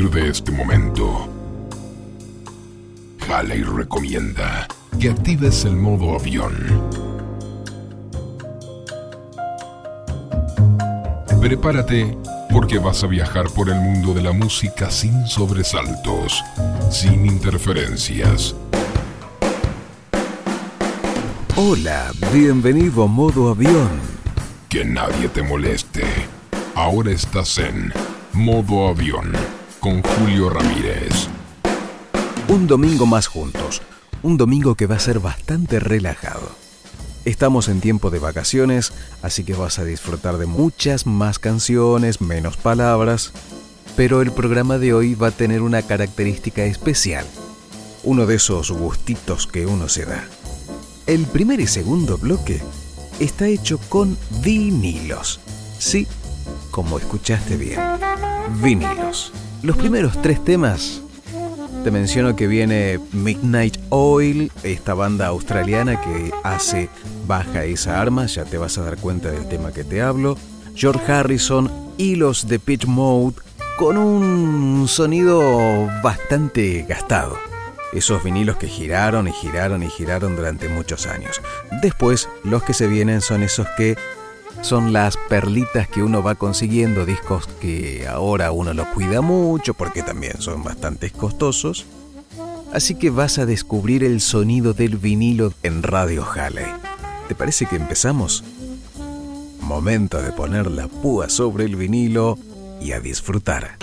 Partir de este momento, Halley recomienda que actives el modo avión. Prepárate porque vas a viajar por el mundo de la música sin sobresaltos, sin interferencias. Hola, bienvenido a modo avión. Que nadie te moleste. Ahora estás en modo avión con Julio Ramírez. Un domingo más juntos. Un domingo que va a ser bastante relajado. Estamos en tiempo de vacaciones, así que vas a disfrutar de muchas más canciones, menos palabras, pero el programa de hoy va a tener una característica especial, uno de esos gustitos que uno se da. El primer y segundo bloque está hecho con vinilos. Sí, como escuchaste bien, vinilos. Los primeros tres temas te menciono que viene Midnight Oil, esta banda australiana que hace Baja esa arma, ya te vas a dar cuenta del tema que te hablo. George Harrison y los de Pitch Mode con un sonido bastante gastado. Esos vinilos que giraron y giraron y giraron durante muchos años. Después, los que se vienen son esos que son las perlitas que uno va consiguiendo, discos que ahora uno los cuida mucho porque también son bastante costosos. Así que vas a descubrir el sonido del vinilo en Radio Halley. ¿Te parece que empezamos? Momento de poner la púa sobre el vinilo y a disfrutar.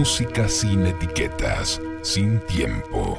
música sin etiquetas, sin tiempo.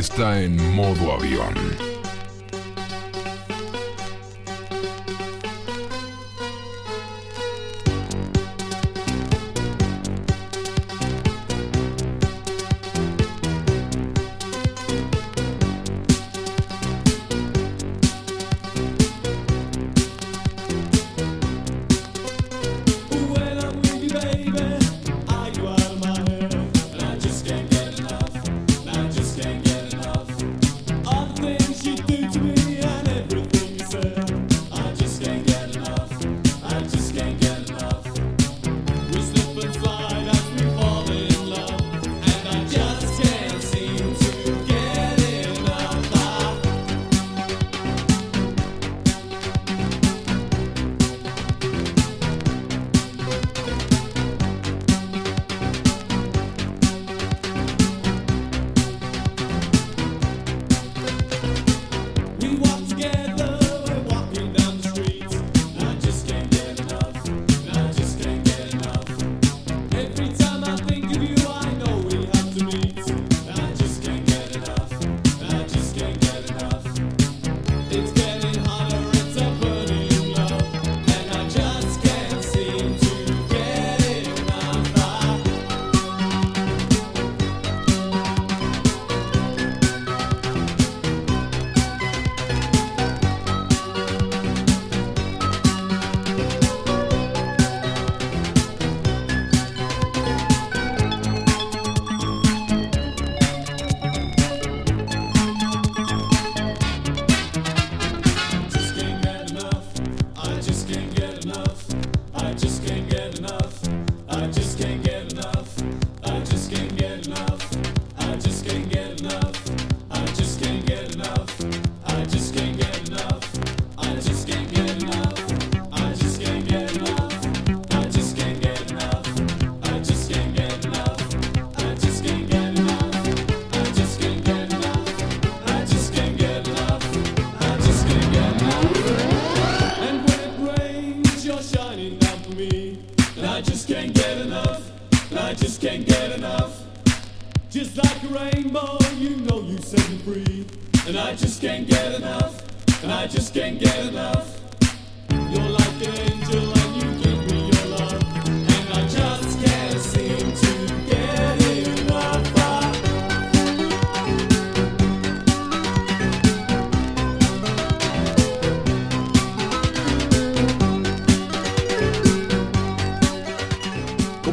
está en modo avión.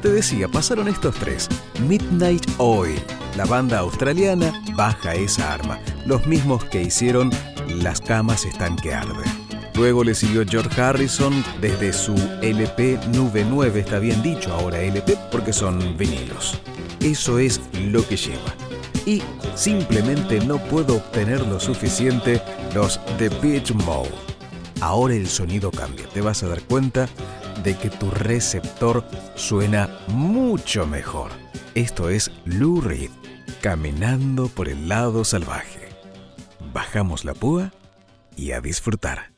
Te decía, pasaron estos tres. Midnight Oil, la banda australiana Baja esa arma, los mismos que hicieron Las camas están que arden. Luego le siguió George Harrison desde su LP Nube 9, está bien dicho ahora LP porque son vinilos. Eso es lo que lleva. Y simplemente no puedo obtener lo suficiente los The Beach Mode. Ahora el sonido cambia, te vas a dar cuenta de que tu receptor suena mucho mejor. Esto es Lou Reed, caminando por el lado salvaje. Bajamos la púa y a disfrutar.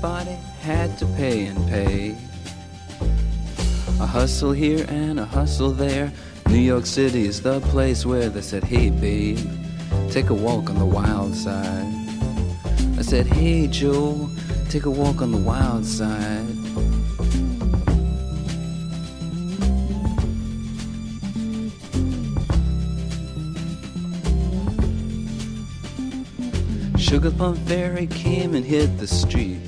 Everybody had to pay and pay. A hustle here and a hustle there. New York City is the place where they said, Hey, babe, take a walk on the wild side. I said, Hey, Joe, take a walk on the wild side. Sugar Plum Fairy came and hit the streets,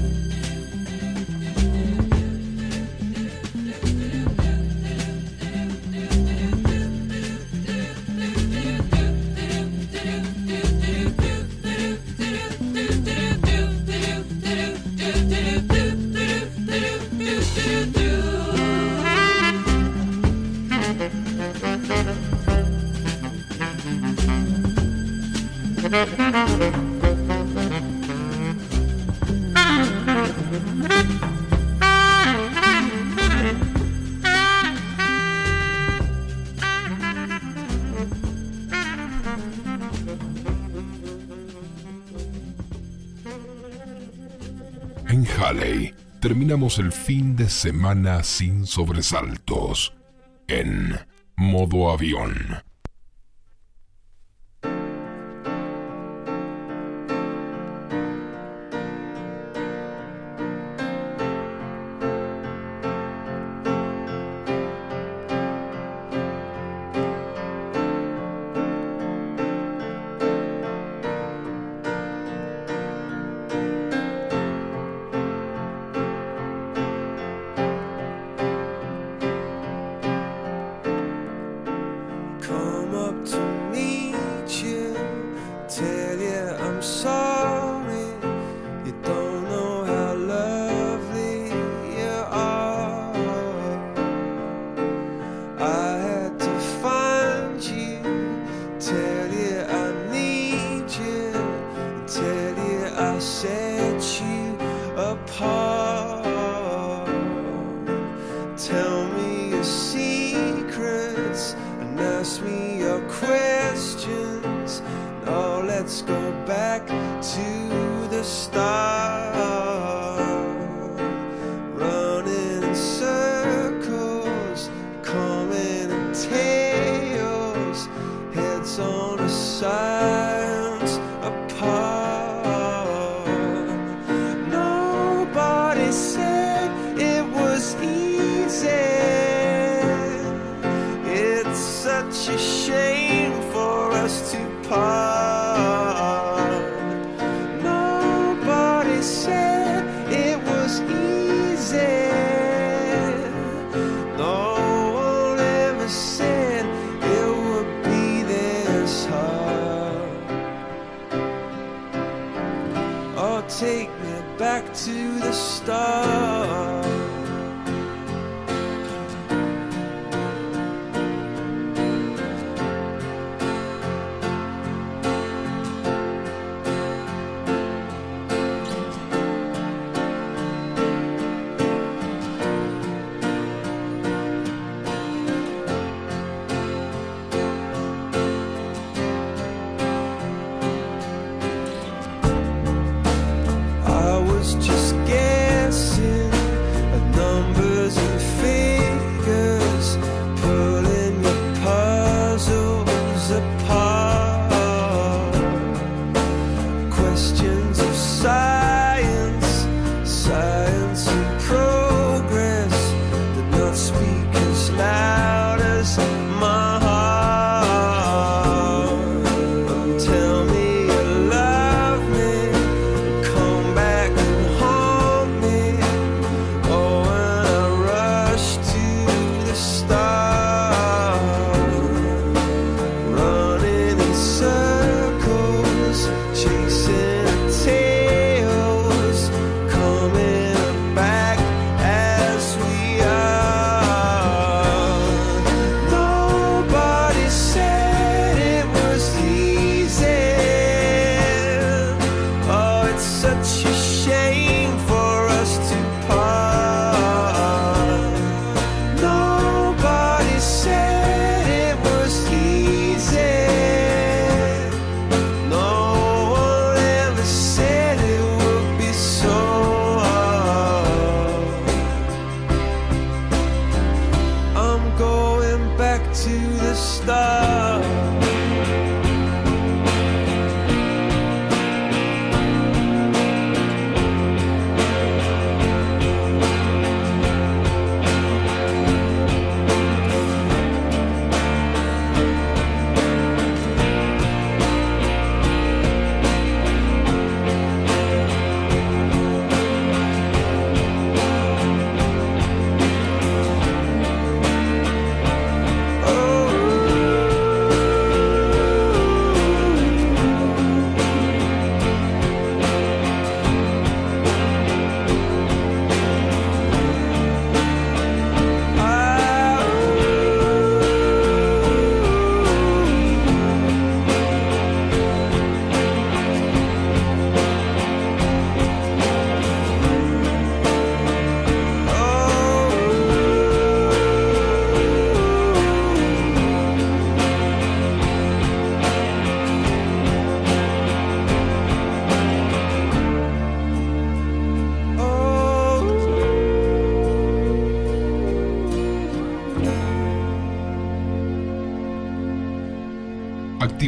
el fin de semana sin sobresaltos en modo avión. heart. to the stars.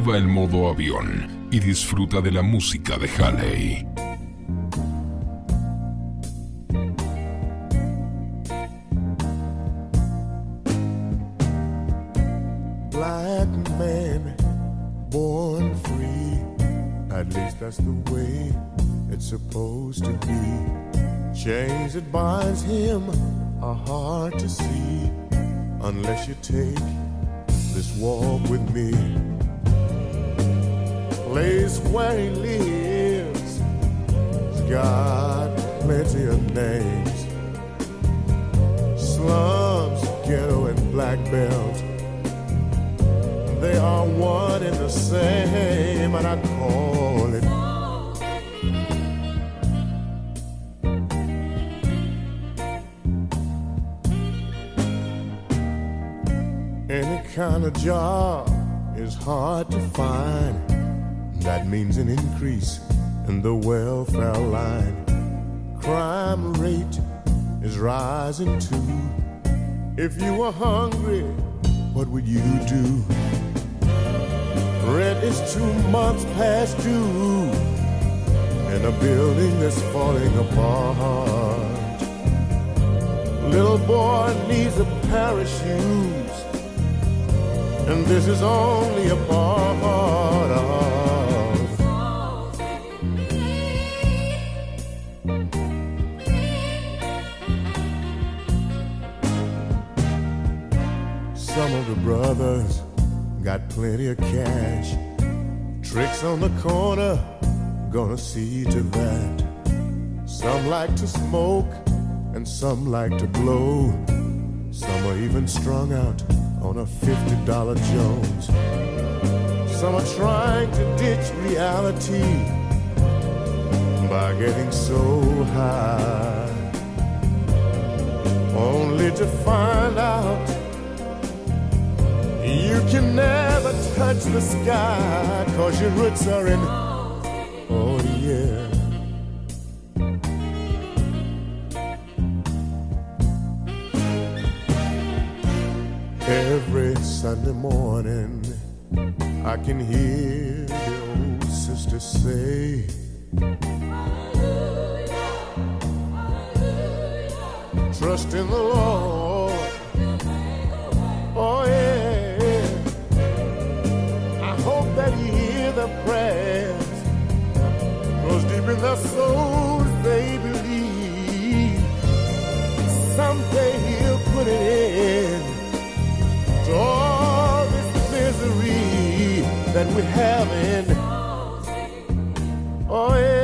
Activa el modo avión y disfruta de la música de least that's the way it's supposed to be. Chains that binds him are hard to see unless you take this walk with me. Place where he lives He's got plenty of names. Slums, ghetto, and black belt. They are one and the same, and I call it. Any kind of job is hard to find. That means an increase in the welfare line. Crime rate is rising too. If you were hungry, what would you do? Rent is two months past due and a building that's falling apart. Little boy needs a pair of shoes, and this is only a part of. Some of the brothers got plenty of cash. Tricks on the corner, gonna see to that. Some like to smoke, and some like to blow. Some are even strung out on a $50 Jones. Some are trying to ditch reality by getting so high. Only to find out can never touch the sky cause your roots are in oh yeah every sunday morning i can hear the old sister say Hallelujah, Hallelujah. trust in the lord In the souls they believe. Someday he'll put an end to all this misery that we're having. Oh, yeah.